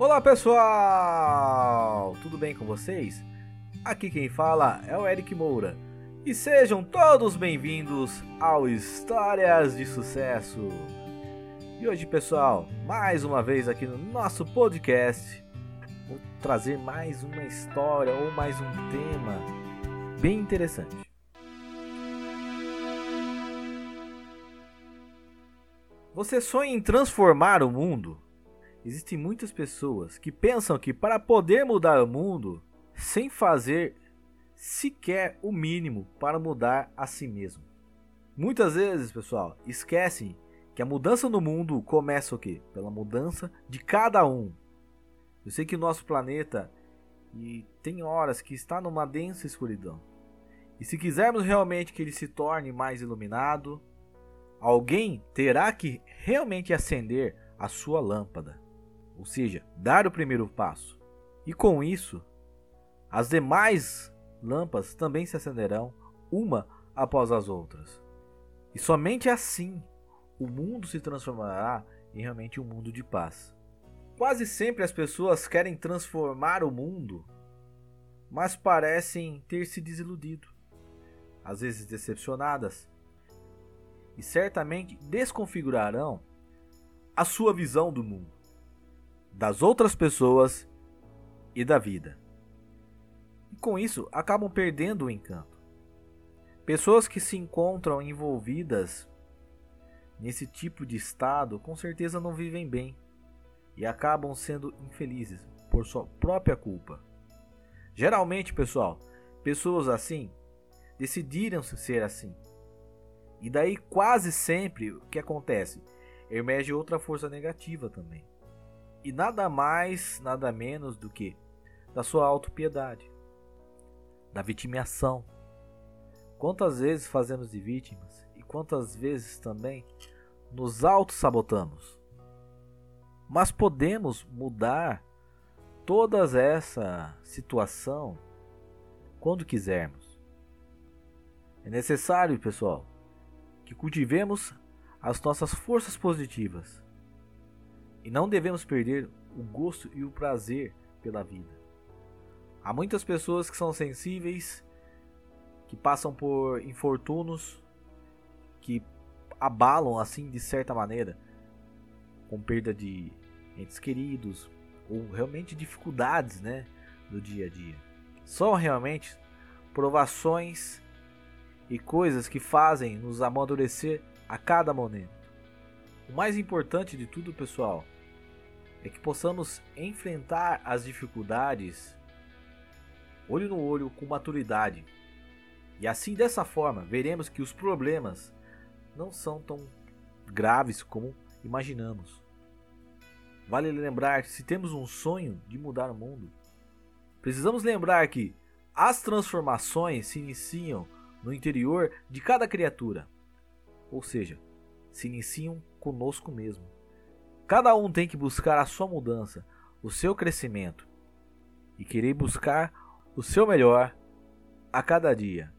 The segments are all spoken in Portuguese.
Olá pessoal, tudo bem com vocês? Aqui quem fala é o Eric Moura e sejam todos bem-vindos ao Histórias de Sucesso. E hoje, pessoal, mais uma vez aqui no nosso podcast, vou trazer mais uma história ou mais um tema bem interessante. Você sonha em transformar o mundo? Existem muitas pessoas que pensam que para poder mudar o mundo, sem fazer sequer o mínimo para mudar a si mesmo. Muitas vezes, pessoal, esquecem que a mudança no mundo começa o quê? Pela mudança de cada um. Eu sei que o nosso planeta e tem horas que está numa densa escuridão. E se quisermos realmente que ele se torne mais iluminado, alguém terá que realmente acender a sua lâmpada ou seja, dar o primeiro passo. E com isso, as demais lâmpadas também se acenderão uma após as outras. E somente assim o mundo se transformará em realmente um mundo de paz. Quase sempre as pessoas querem transformar o mundo, mas parecem ter se desiludido, às vezes decepcionadas, e certamente desconfigurarão a sua visão do mundo das outras pessoas e da vida. E com isso acabam perdendo o encanto. Pessoas que se encontram envolvidas nesse tipo de estado com certeza não vivem bem e acabam sendo infelizes por sua própria culpa. Geralmente, pessoal, pessoas assim decidiram ser assim. E daí quase sempre o que acontece? Emerge outra força negativa também e nada mais, nada menos do que da sua autopiedade, da vitimização. Quantas vezes fazemos de vítimas e quantas vezes também nos auto-sabotamos. Mas podemos mudar toda essa situação quando quisermos. É necessário, pessoal, que cultivemos as nossas forças positivas e não devemos perder o gosto e o prazer pela vida. Há muitas pessoas que são sensíveis, que passam por infortúnios, que abalam assim de certa maneira, com perda de entes queridos ou realmente dificuldades, né, do dia a dia. São realmente provações e coisas que fazem nos amadurecer a cada momento. O mais importante de tudo, pessoal, é que possamos enfrentar as dificuldades olho no olho com maturidade. E assim dessa forma, veremos que os problemas não são tão graves como imaginamos. Vale lembrar que se temos um sonho de mudar o mundo, precisamos lembrar que as transformações se iniciam no interior de cada criatura, ou seja, se iniciam conosco mesmo. Cada um tem que buscar a sua mudança, o seu crescimento e querer buscar o seu melhor a cada dia.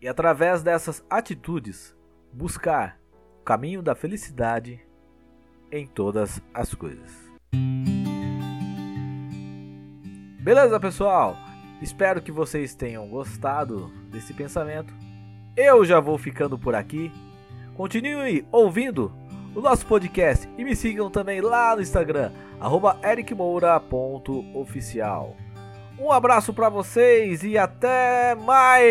E através dessas atitudes, buscar o caminho da felicidade em todas as coisas. Beleza, pessoal? Espero que vocês tenham gostado desse pensamento. Eu já vou ficando por aqui. Continue ouvindo o nosso podcast e me sigam também lá no Instagram, ericmoura.oficial. Um abraço para vocês e até mais!